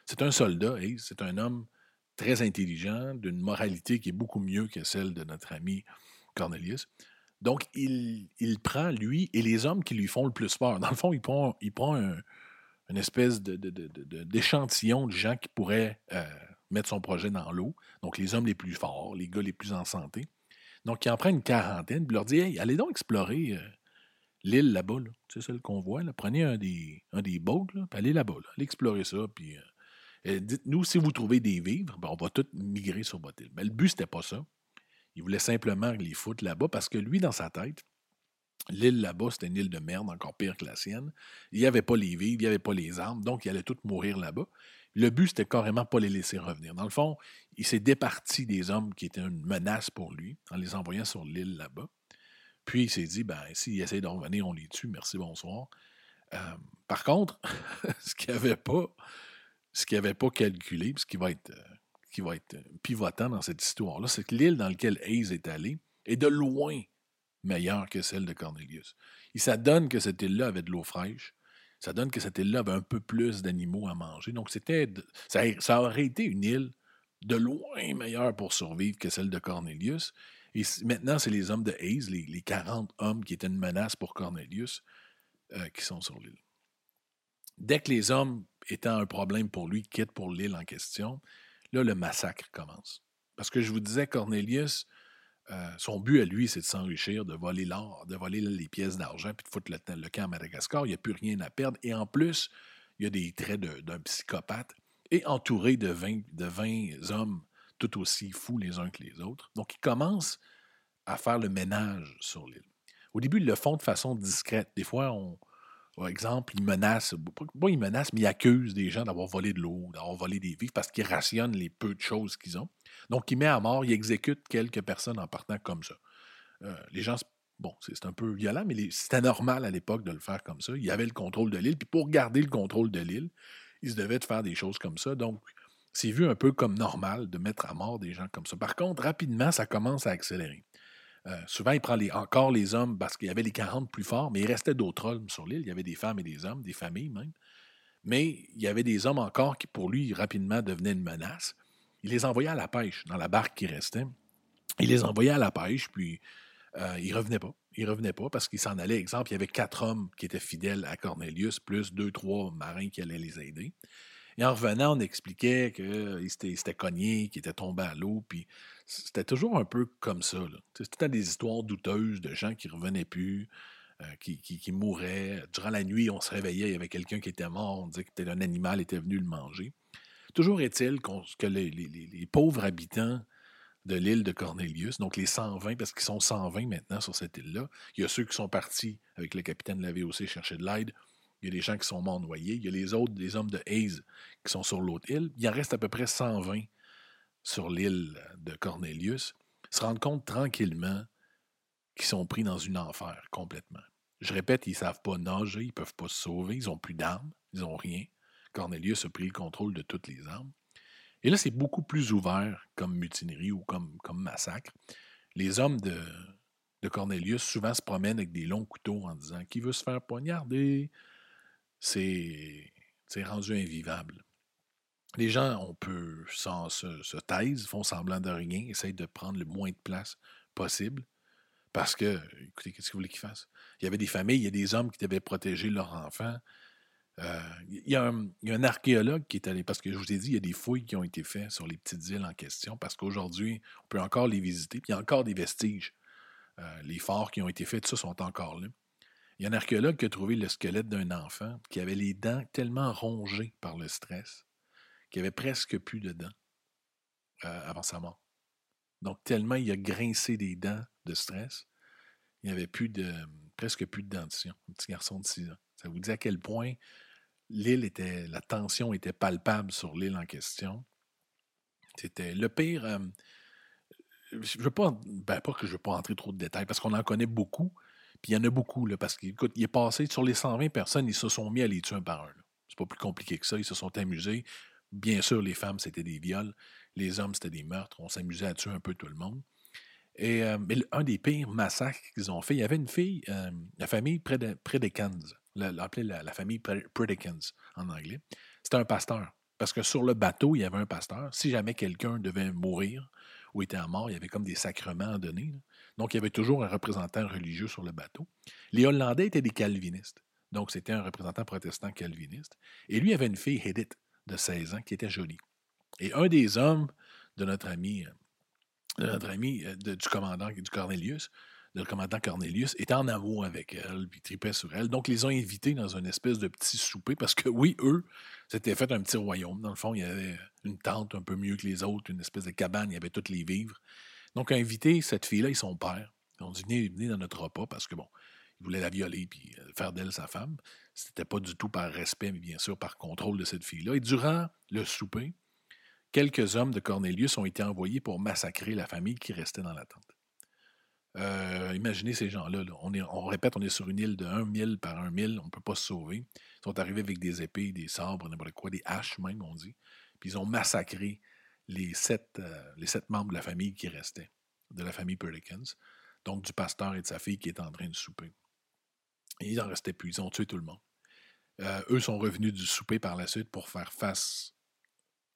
C'est un soldat, c'est un homme très intelligent, d'une moralité qui est beaucoup mieux que celle de notre ami Cornelius. Donc, il, prend, lui, et les hommes qui lui font le plus peur. Dans le fond, il prend, il prend une espèce d'échantillon de, de, gens qui pourraient euh, mettre son projet dans l'eau. Donc, les hommes les plus forts, les gars les plus en santé. Donc, il en prend une quarantaine, puis leur dit Hey, allez donc explorer euh, l'île là-bas, c'est celle qu'on voit. Là. Prenez un des, un des puis allez là-bas, allez explorer ça, puis euh, dites-nous si vous trouvez des vivres, ben, on va tous migrer sur votre île. Mais le but, c'était pas ça. Il voulait simplement les foutre là-bas parce que lui, dans sa tête, l'île là-bas, c'était une île de merde, encore pire que la sienne. Il n'y avait pas les vivres, il n'y avait pas les armes, donc il allait tous mourir là-bas. Le but, c'était carrément pas les laisser revenir. Dans le fond, il s'est départi des hommes qui étaient une menace pour lui en les envoyant sur l'île là-bas. Puis il s'est dit, ben, s'ils essayent de revenir, on les tue, merci, bonsoir. Euh, par contre, <laughs> ce qu'il n'avait pas, ce qu'il avait pas calculé, ce qui va être, euh, qui va être pivotant dans cette histoire-là, c'est que l'île dans laquelle Hayes est allé est de loin meilleure que celle de Cornelius. Il s'adonne que cette île-là avait de l'eau fraîche. ça donne que cette île-là avait un peu plus d'animaux à manger. Donc, c'était, ça, aurait été une île de loin meilleure pour survivre que celle de Cornelius. Et maintenant, c'est les hommes de Hayes, les, 40 hommes qui étaient une menace pour Cornelius, euh, qui sont sur l'île. Dès que les hommes étant un problème pour lui quittent pour l'île en question, là, le massacre commence. Parce que je vous disais, Cornelius, euh, son but à lui, c'est de s'enrichir, de voler l'or, de voler les pièces d'argent, puis de foutre le, camp à Madagascar. Il n'y a plus rien à perdre. Et en plus, il y a des traits d'un psychopathe et entouré de 20, de 20 hommes tout aussi fous les uns que les autres. Donc, il commence à faire le ménage sur l'île. Au début, ils le font de façon discrète. Des fois, on, par exemple, ils menacent, pas ils menacent, mais ils accusent des gens d'avoir volé de l'eau, d'avoir volé des vivres parce qu'ils rationnent les peu de choses qu'ils ont. Donc, il met à mort, il exécute quelques personnes en partant comme ça. Euh, les gens, bon, c'est un peu violent, mais c'était normal à l'époque de le faire comme ça. Il y avait le contrôle de l'île, puis pour garder le contrôle de l'île, il se devait de faire des choses comme ça. Donc, c'est vu un peu comme normal de mettre à mort des gens comme ça. Par contre, rapidement, ça commence à accélérer. Euh, souvent, il prend encore les hommes parce qu'il y avait les 40 plus forts, mais il restait d'autres hommes sur l'île. Il y avait des femmes et des hommes, des familles même. Mais il y avait des hommes encore qui, pour lui, rapidement devenaient une menace. Il les envoyait à la pêche dans la barque qui restait. Il les envoyait à la pêche, puis euh, ils ne revenaient pas. Ils revenaient pas parce qu'ils s'en allaient. Exemple, il y avait quatre hommes qui étaient fidèles à Cornelius, plus deux, trois marins qui allaient les aider. Et en revenant, on expliquait qu'ils s'étaient cognés, qu'ils étaient tombés à l'eau, puis c'était toujours un peu comme ça. C'était des histoires douteuses de gens qui revenaient plus, euh, qui, mouraient. Durant la nuit, on se réveillait, il y avait quelqu'un qui était mort, on disait que un animal était venu le manger. Toujours est-il que les, pauvres habitants de l'île de Cornelius, donc les 120, parce qu'ils sont 120 maintenant sur cette île-là, il y a ceux qui sont partis avec le capitaine de la VOC chercher de l'aide, il y a des gens qui sont morts noyés. Il y a les autres, les hommes de Hayes, qui sont sur l'autre île. Il en reste à peu près 120 sur l'île de Cornelius. Ils se rendent compte tranquillement qu'ils sont pris dans une enfer complètement. Je répète, ils ne savent pas nager, ils ne peuvent pas se sauver, ils n'ont plus d'armes, ils n'ont rien. Cornelius a pris le contrôle de toutes les armes. Et là, c'est beaucoup plus ouvert comme mutinerie ou comme, comme massacre. Les hommes de, de Cornelius souvent se promènent avec des longs couteaux en disant Qui veut se faire poignarder? C'est rendu invivable. Les gens, on peut, sans se, se taisent, font semblant de rien, essayent de prendre le moins de place possible. Parce que, écoutez, qu'est-ce que vous voulez qu'ils fassent? Il y avait des familles, il y a des hommes qui devaient protéger leurs enfants. Euh, il, y a un, archéologue qui est allé, parce que je vous ai dit, il y a des fouilles qui ont été faites sur les petites îles en question, parce qu'aujourd'hui, on peut encore les visiter, puis il y a encore des vestiges. Euh, les forts qui ont été faits, tout ça sont encore là. Il y a un archéologue qui a trouvé le squelette d'un enfant qui avait les dents tellement rongées par le stress qu'il avait presque plus de dents euh, avant sa mort. Donc, tellement il a grincé des dents de stress, il n'y avait plus de, presque plus de dentition. Un petit garçon de 6 ans. Ça vous dit à quel point l'île était, la tension était palpable sur l'île en question? C'était le pire. Euh, je veux pas, ben pas que je ne veux pas entrer trop de détails parce qu'on en connaît beaucoup, puis il y en a beaucoup, là, parce qu'il est passé sur les 120 personnes, ils se sont mis à les tuer un par un. C'est pas plus compliqué que ça. Ils se sont amusés. Bien sûr, les femmes, c'était des viols. Les hommes, c'était des meurtres. On s'amusait à tuer un peu tout le monde. Et euh, mais un des pires massacres qu'ils ont fait, il y avait une fille, euh, la famille l'appelait la, la, famille Predicans en anglais. C'était un pasteur. Parce que sur le bateau, il y avait un pasteur. Si jamais quelqu'un devait mourir ou était à mort, il y avait comme des sacrements à donner. Donc, il y avait toujours un représentant religieux sur le bateau. Les Hollandais étaient des calvinistes. Donc, c'était un représentant protestant calviniste. Et lui avait une fille, Edith, de 16 ans, qui était jolie. Et un des hommes de notre ami, de notre ami euh, du commandant, du Cornelius, le commandant Cornelius, était en amour avec elle, puis tripait sur elle. Donc, ils les ont invités dans une espèce de petit souper, parce que oui, eux, c'était fait un petit royaume. Dans le fond, il y avait une tente un peu mieux que les autres, une espèce de cabane, il y avait tous les vivres. Donc, inviter cette fille-là et son père. Ils ont dit venez, dans notre repas parce que, bon, il voulait la violer puis euh, faire d'elle sa femme. C'était pas du tout par respect, mais bien sûr par contrôle de cette fille-là. Et durant le souper, quelques hommes de Cornelius ont été envoyés pour massacrer la famille qui restait dans la tente. Euh, imaginez ces gens-là. On, on répète, on est sur une île de 1 mille par 1 mille, on ne peut pas se sauver. Ils sont arrivés avec des épées, des sabres, n'importe quoi, des haches même, on dit. Puis ils ont massacré les sept, euh, les sept membres de la famille qui restaient, de la famille Perkins, donc du pasteur et de sa fille qui étaient en train de souper. Et ils en restaient plus, ils ont tué tout le monde. Euh, eux sont revenus du souper par la suite pour faire face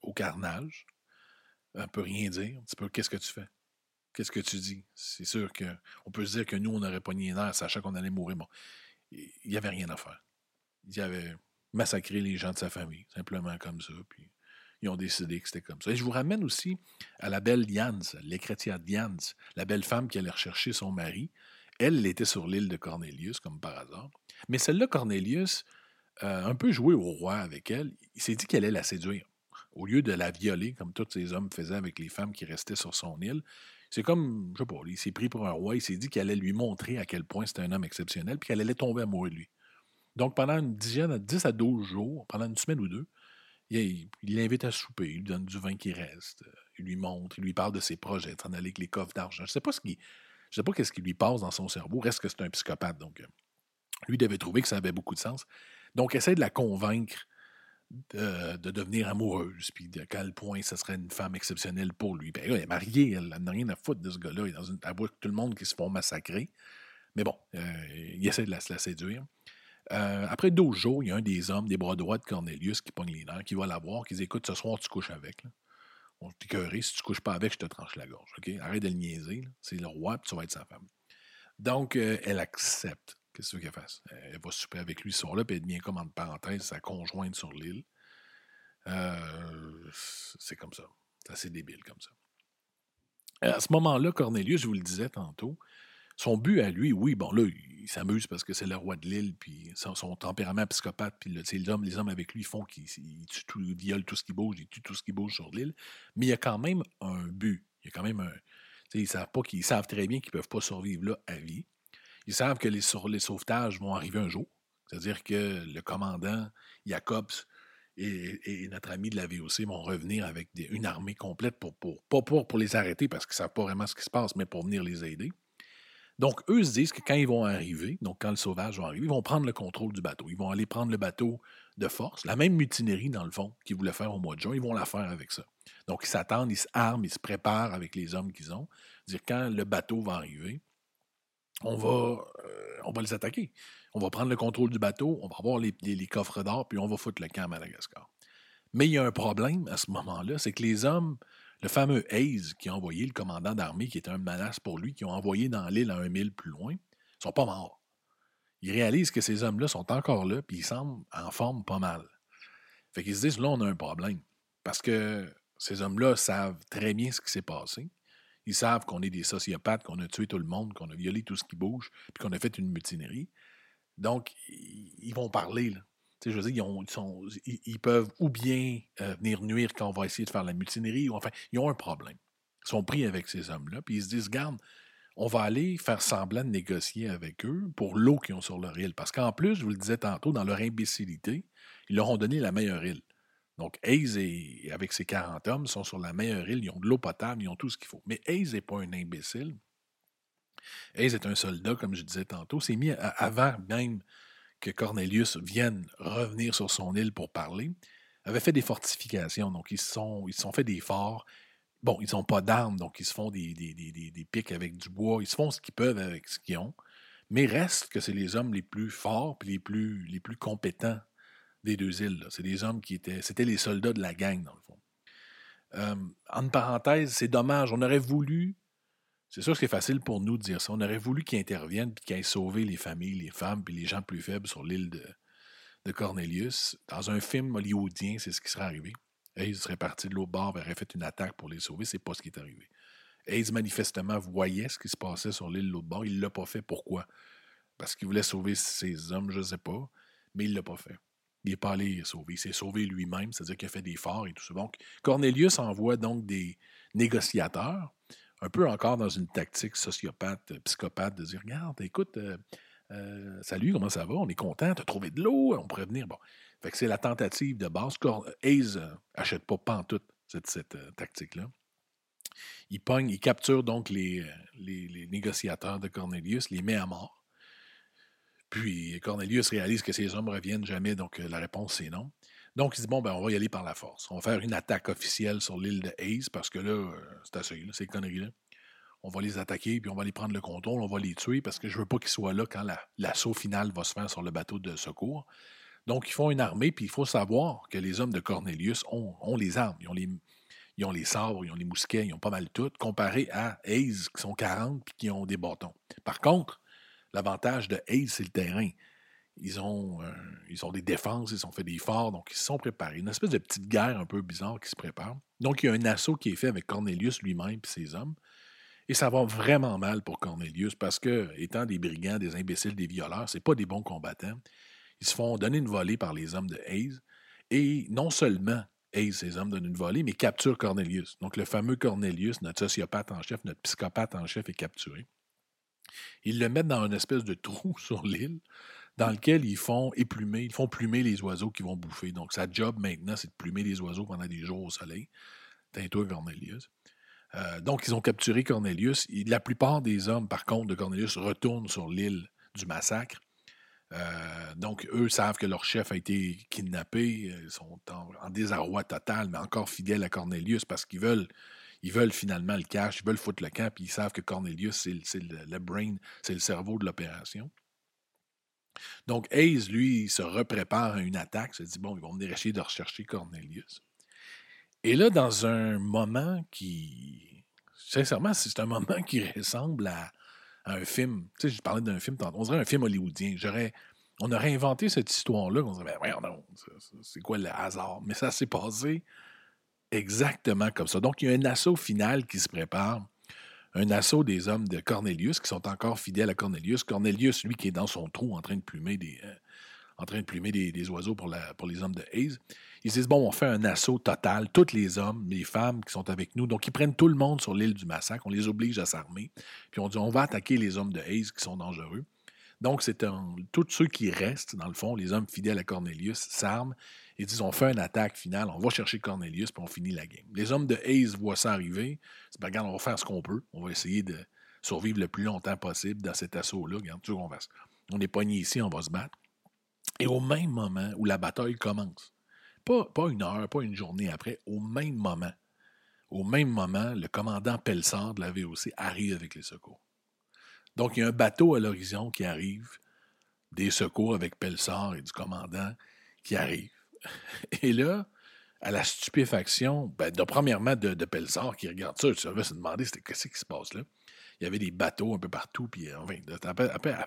au carnage. On peut rien dire. Un petit peu, qu'est-ce que tu fais? Qu'est-ce que tu dis? C'est sûr qu'on peut se dire que nous, on aurait pogné les nerfs, sachant qu'on allait mourir. Bon, il n'y avait rien à faire. Il avait massacré les gens de sa famille, simplement comme ça. Puis ils ont décidé que c'était comme ça. Et je vous ramène aussi à la belle Jans, l'écrétia Jans, la belle femme qui allait rechercher son mari. Elle, elle était sur l'île de Cornelius, comme par hasard. Mais celle-là, Cornelius, a un peu joué au roi avec elle. Il s'est dit qu'elle allait la séduire. Au lieu de la violer, comme tous ces hommes faisaient avec les femmes qui restaient sur son île, c'est comme, je sais pas, il s'est pris pour un roi, il s'est dit qu'elle allait lui montrer à quel point c'était un homme exceptionnel, puis qu'elle allait tomber amoureux de lui. Donc, pendant une dizaine, 10 à 12 jours, pendant une semaine ou deux, il l'invite à souper, il lui donne du vin qui reste, il lui montre, il lui parle de ses projets, s'en aller avec les coffres d'argent. Je ne sais pas ce qui, je sais pas qu'est-ce qui lui passe dans son cerveau. Reste que c'est un psychopathe, donc euh, lui devait trouver que ça avait beaucoup de sens. Donc, essaie de la convaincre de, devenir amoureuse, puis de quel point ce serait une femme exceptionnelle pour lui. Ben, elle est mariée, elle n'a rien à foutre de ce gars-là. Il une avec tout le monde qui se font massacrer. Mais bon, euh, il essaie de la, la séduire. Euh, après 12 jours, il y a un des hommes, des bras droits de Cornelius, qui pogne les nerfs, qui va la voir, qui dit Écoute, ce soir, tu couches avec. On t'écœurer. Si tu couches pas avec, je te tranche la gorge. Arrête de le niaiser. C'est le roi, puis tu vas être sa femme. Donc, euh, elle accepte. Qu'est-ce qu'elle fasse? Elle va souper avec lui ce soir-là, puis elle devient comme en parenthèse sa conjointe sur l'île. Euh, c'est comme ça. C'est assez débile comme ça. À ce moment-là, Cornelius, je vous le disais tantôt, son but à lui, oui, bon, là, il s'amuse parce que c'est le roi de l'île, puis son, tempérament psychopathe, puis les, hommes, les hommes avec lui font qu'ils tout, violent tout ce qui bouge, ils tuent tout ce qui bouge sur l'île. Mais il y a quand même un but. Il y a quand même un. Ils savent pas qu'ils savent très bien qu'ils ne peuvent pas survivre là à vie. Ils savent que les, les sauvetages vont arriver un jour. C'est-à-dire que le commandant Jacobs et, notre ami de la VOC vont revenir avec une armée complète pour, pour, pas pour, pour les arrêter parce qu'ils ne savent pas vraiment ce qui se passe, mais pour venir les aider. Donc, eux se disent que quand ils vont arriver, donc quand le sauvage va arriver, ils vont prendre le contrôle du bateau. Ils vont aller prendre le bateau de force. La même mutinerie, dans le fond, qu'ils voulaient faire au mois de juin, ils vont la faire avec ça. Donc, ils s'attendent, ils s'arment, ils se préparent avec les hommes qu'ils ont. Dire quand le bateau va arriver, on va, euh, on va les attaquer. On va prendre le contrôle du bateau, on va avoir les, les coffres d'or, puis on va foutre le camp à Madagascar. Mais il y a un problème à ce moment-là, c'est que les hommes le fameux Hayes qui a envoyé le commandant d'armée, qui était un menace pour lui, qui ont envoyé dans l'île à un mille plus loin, sont pas morts. Ils réalisent que ces hommes-là sont encore là, puis ils semblent en forme pas mal. Fait qu'ils se disent, là, on a un problème. Parce que ces hommes-là savent très bien ce qui s'est passé. Ils savent qu'on est des sociopathes, qu'on a tué tout le monde, qu'on a violé tout ce qui bouge, puis qu'on a fait une mutinerie. Donc, ils vont parler. Là je veux dire, ils, peuvent ou bien euh, venir nuire quand on va essayer de faire la mutinerie, ou enfin, ils ont un problème. Ils sont pris avec ces hommes-là, puis ils se disent, garde, on va aller faire semblant de négocier avec eux pour l'eau qu'ils ont sur leur île. Parce qu'en plus, je vous le disais tantôt, dans leur imbécilité, ils leur ont donné la meilleure île. Donc, Hayes, et, avec ses 40 hommes, sont sur la meilleure île, ils ont de l'eau potable, ils ont tout ce qu'il faut. Mais Hayes n'est pas un imbécile. Hayes est un soldat, comme je disais tantôt. C'est mis avant même que Cornelius vienne revenir sur son île pour parler, avait fait des fortifications. Donc, ils se sont, ils sont fait des forts. Bon, ils n'ont pas d'armes, donc ils se font des, des, pics avec du bois. Ils se font ce qu'ils peuvent avec ce qu'ils ont. Mais reste que c'est les hommes les plus forts et les plus, les plus compétents des deux îles. C'est des hommes qui étaient. C'était les soldats de la gang, dans le fond. Euh, en parenthèse, c'est dommage. On aurait voulu c'est sûr que c'est facile pour nous de dire ça. On aurait voulu qu'ils interviennent et qu'ils aient sauvé les familles, les femmes et les gens plus faibles sur l'île de, Cornelius. Dans un film hollywoodien, c'est ce qui serait arrivé. Hayes serait parti de l'autre bord, aurait fait une attaque pour les sauver. C'est pas ce qui est arrivé. Hayes, manifestement, voyait ce qui se passait sur l'île de l'autre bord. Il l'a pas fait. Pourquoi? Parce qu'il voulait sauver ses hommes, je sais pas, mais il l'a pas fait. Il n'est pas allé sauver. Il s'est sauvé lui-même, c'est-à-dire qu'il a fait des forts et tout ça. Donc, Cornelius envoie donc des négociateurs un peu encore dans une tactique sociopathe, euh, psychopathe, de dire Regarde, écoute, euh, euh, salut, comment ça va? On est content, as trouvé de l'eau, on pourrait venir. Bon. Fait que c'est la tentative de base. Hayes n'achète pas pantoute cette, cette tactique-là. Il pogne, il capture donc les, les, négociateurs de Cornelius, les met à mort. Puis Cornelius réalise que ces hommes ne reviennent jamais, donc la réponse c'est non. Donc, il dit, bon, ben, on va y aller par la force. On va faire une attaque officielle sur l'île de Hayes parce que là, euh, c'est assez, là, ces conneries-là. On va les attaquer, puis on va les prendre le contrôle, on va les tuer parce que je veux pas qu'ils soient là quand l'assaut final va se faire sur le bateau de secours. Donc, ils font une armée, puis il faut savoir que les hommes de Cornelius ont, les armes, ils ont les, ils ont les sabres, ils ont les mousquets, ils ont pas mal tout, comparé à Hayes, qui sont 40 puis qui ont des bâtons. Par contre, l'avantage de Hayes, c'est le terrain. Ils ont, euh, ils ont des défenses, ils ont fait des forts, donc ils se sont préparés. Une espèce de petite guerre un peu bizarre qui se prépare. Donc, il y a un assaut qui est fait avec Cornelius lui-même et ses hommes. Et ça va vraiment mal pour Cornelius parce que, étant des brigands, des imbéciles, des violeurs, c'est pas des bons combattants. Ils se font donner une volée par les hommes de Hayes. Et non seulement Hayes, ces hommes donnent une volée, mais capturent Cornelius. Donc, le fameux Cornelius, notre sociopathe en chef, notre psychopathe en chef, est capturé. Ils le mettent dans une espèce de trou <laughs> sur l'île dans lequel ils font éplumer, ils font plumer les oiseaux qui vont bouffer. Donc, sa job maintenant, c'est de plumer les oiseaux pendant des jours au soleil. Tinto Cornelius. Euh, donc, ils ont capturé Cornelius. la plupart des hommes, par contre, de Cornelius retournent sur l'île du massacre. Euh, donc, eux savent que leur chef a été kidnappé. Ils sont en, désarroi total, mais encore fidèles à Cornelius parce qu'ils veulent, ils veulent finalement le cash, ils veulent foutre le camp, puis ils savent que Cornelius, c'est le, brain, c'est le cerveau de l'opération. Donc, Hayes, lui, se reprépare à une attaque, se dit bon, ils vont venir essayer de rechercher Cornelius. Et là, dans un moment qui. Sincèrement, c'est un moment qui ressemble à, un film. Tu sais, je parlais d'un film, on dirait un film hollywoodien. On aurait inventé cette histoire-là, on dirait, ben, non, c'est quoi le hasard? Mais ça s'est passé exactement comme ça. Donc, il y a un assaut final qui se prépare un assaut des hommes de Cornelius qui sont encore fidèles à Cornelius. Cornelius, lui, qui est dans son trou en train de plumer des, euh, oiseaux pour, les hommes de Hayes. Ils disent Bon, on fait un assaut total, tous les hommes, les femmes qui sont avec nous. Donc, ils prennent tout le monde sur l'île du massacre. On les oblige à s'armer. Puis on dit On va attaquer les hommes de Hayes qui sont dangereux. Donc, c'est tous ceux qui restent, dans le fond, les hommes fidèles à Cornelius, s'arment ils disent on fait une attaque finale, on va chercher Cornelius, puis on finit la game. Les hommes de Hayes voient ça arriver. Ils disent regarde, on va faire ce qu'on peut. On va essayer de survivre le plus longtemps possible dans cet assaut-là. Regarde, tu on, va, on est pogné ici, on va se battre. Et au même moment où la bataille commence, pas, pas une heure, pas une journée après, au même moment, au même moment, le commandant Pelsard de la VOC arrive avec les secours. Donc, il y a un bateau à l'horizon qui arrive, des secours avec Pelsard et du commandant qui arrive. <laughs> Et là, à la stupéfaction, ben, premièrement, de, de Pelsard qui regarde ça, tu va se demander qu'est-ce qui se passe là? Il y avait des bateaux un peu partout, puis enfin,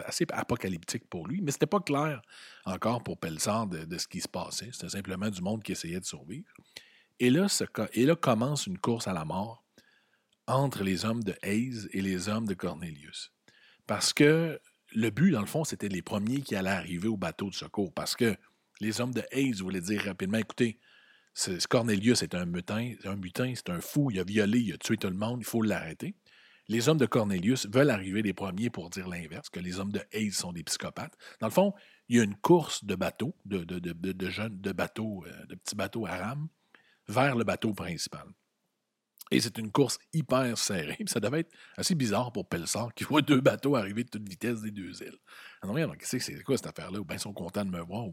assez apocalyptique pour lui, mais c'était pas clair encore pour Pelsard de, ce qui se passait. C'était simplement du monde qui essayait de survivre. Et là, et là commence une course à la mort entre les hommes de Hayes et les hommes de Cornelius. Parce que le but, dans le fond, c'était les premiers qui allaient arriver au bateau de secours. Parce que les hommes de Hayes voulaient dire rapidement écoutez, Cornelius est un mutin, un c'est un fou, il a violé, il a tué tout le monde, il faut l'arrêter. Les hommes de Cornelius veulent arriver les premiers pour dire l'inverse, que les hommes de Hayes sont des psychopathes. Dans le fond, il y a une course de bateaux, de, jeunes, de bateaux, euh, de petits bateaux à rame, vers le bateau principal. Et c'est une course hyper serrée. Ça devait être assez bizarre pour Pelsar qui voit deux bateaux arriver de toute vitesse des deux îles. Ah non, c'est quoi cette affaire-là? Ou bien ils sont contents de me voir.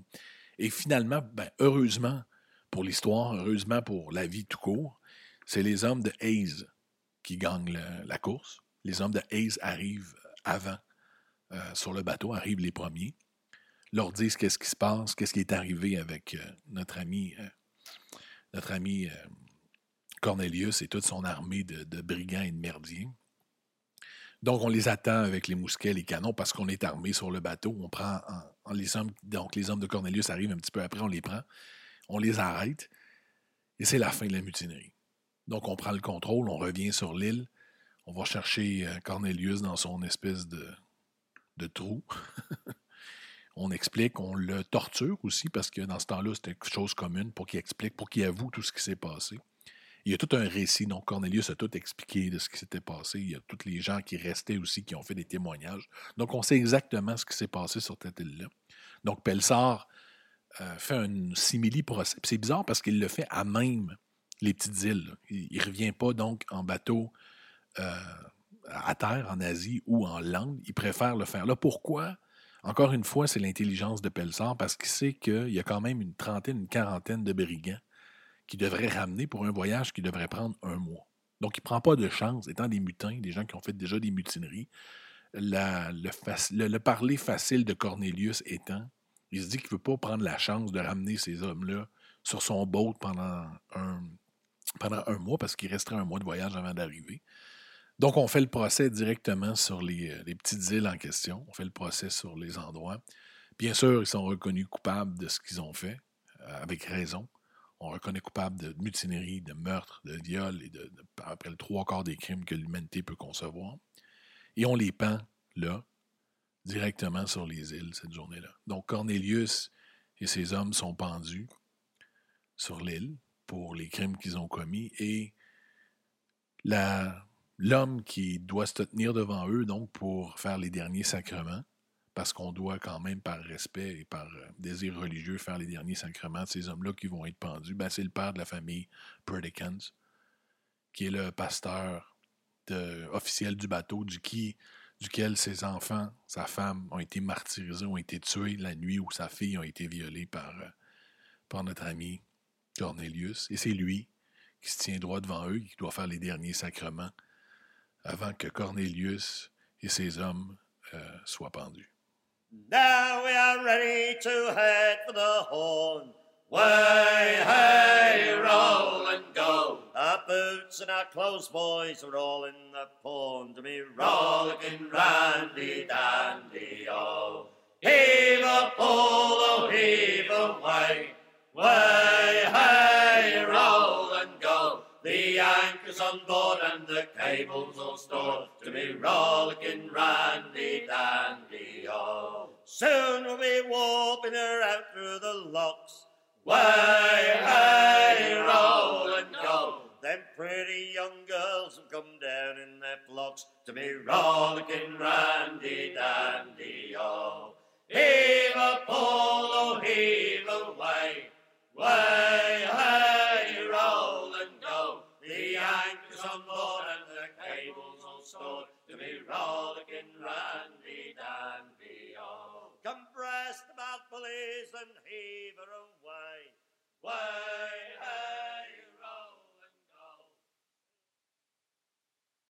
Et finalement, ben, heureusement pour l'histoire, heureusement pour la vie tout court, c'est les hommes de Hayes qui gagnent la course. Les hommes de Hayes arrivent avant euh, sur le bateau, arrivent les premiers, leur disent qu'est-ce qui se passe, qu'est-ce qui est arrivé avec euh, notre ami, euh, Cornelius et toute son armée de, de, brigands et de merdiers. Donc, on les attend avec les mousquets, les canons, parce qu'on est armé sur le bateau. On prend les hommes, donc les hommes de Cornelius arrivent un petit peu après, on les prend, on les arrête, et c'est la fin de la mutinerie. Donc, on prend le contrôle, on revient sur l'île, on va chercher euh, Cornelius dans son espèce de, trou. <laughs> on explique, on le torture aussi, parce que dans ce temps-là, c'était quelque chose commune pour qu'il explique, pour qu'il avoue tout ce qui s'est passé. Il y a tout un récit. Donc, Cornelius a tout expliqué de ce qui s'était passé. Il y a tous les gens qui restaient aussi qui ont fait des témoignages. Donc, on sait exactement ce qui s'est passé sur cette île-là. Donc, Pelsar euh, fait un simili-procès. C'est bizarre parce qu'il le fait à même les petites îles. Il ne revient pas donc en bateau euh, à terre, en Asie ou en Lande. Il préfère le faire là. Pourquoi? Encore une fois, c'est l'intelligence de Pelsar parce qu'il sait qu'il y a quand même une trentaine, une quarantaine de brigands qui devrait ramener pour un voyage qui devrait prendre un mois. Donc, il ne prend pas de chance, étant des mutins, des gens qui ont fait déjà des mutineries. le, parler facile de Cornelius étant, Il se dit qu'il ne veut pas prendre la chance de ramener ces hommes-là sur son boat pendant un, pendant un mois parce qu'il resterait un mois de voyage avant d'arriver. Donc, on fait le procès directement sur les, euh, les, petites îles en question. On fait le procès sur les endroits. Bien sûr, ils sont reconnus coupables de ce qu'ils ont fait, euh, avec raison. On reconnaît coupable de mutinerie, de meurtre, de viol et de, après le trois quarts des crimes que l'humanité peut concevoir. Et on les pend là, directement sur les îles cette journée-là. Donc Cornelius et ses hommes sont pendus sur l'île pour les crimes qu'ils ont commis et l'homme qui doit se tenir devant eux donc pour faire les derniers sacrements parce qu'on doit quand même par respect et par euh, désir religieux faire les derniers sacrements de ces hommes-là qui vont être pendus, ben, c'est le père de la famille Perdicans, qui est le pasteur officiel du bateau, du qui, duquel ses enfants, sa femme, ont été martyrisés, ont été tués la nuit où sa fille a été violée par, euh, par notre ami Cornelius. Et c'est lui qui se tient droit devant eux, qui doit faire les derniers sacrements avant que Cornelius et ses hommes euh, soient pendus. Now we are ready to head for the horn. Way, hey, roll and go. Our boots and our clothes, boys, are all in the pond to be rollicking randy dandy, oh. Heave a pull, oh, heave away. Way, hey, roll and go. The anchor's on board and the cable's all stored to be rollicking randy dandy, oh. Soon we'll be warping her out through the locks. Way, hey, roll and go. Them pretty young girls have come down in their flocks to be rollicking randy dandy, oh. Heave a pull, oh, heave away. Way, hey, roll and go. The anchor's on board and the cable's all stored to be rollicking randy dandy, oh. Come breast about pulleys and heave her away. Way, hey.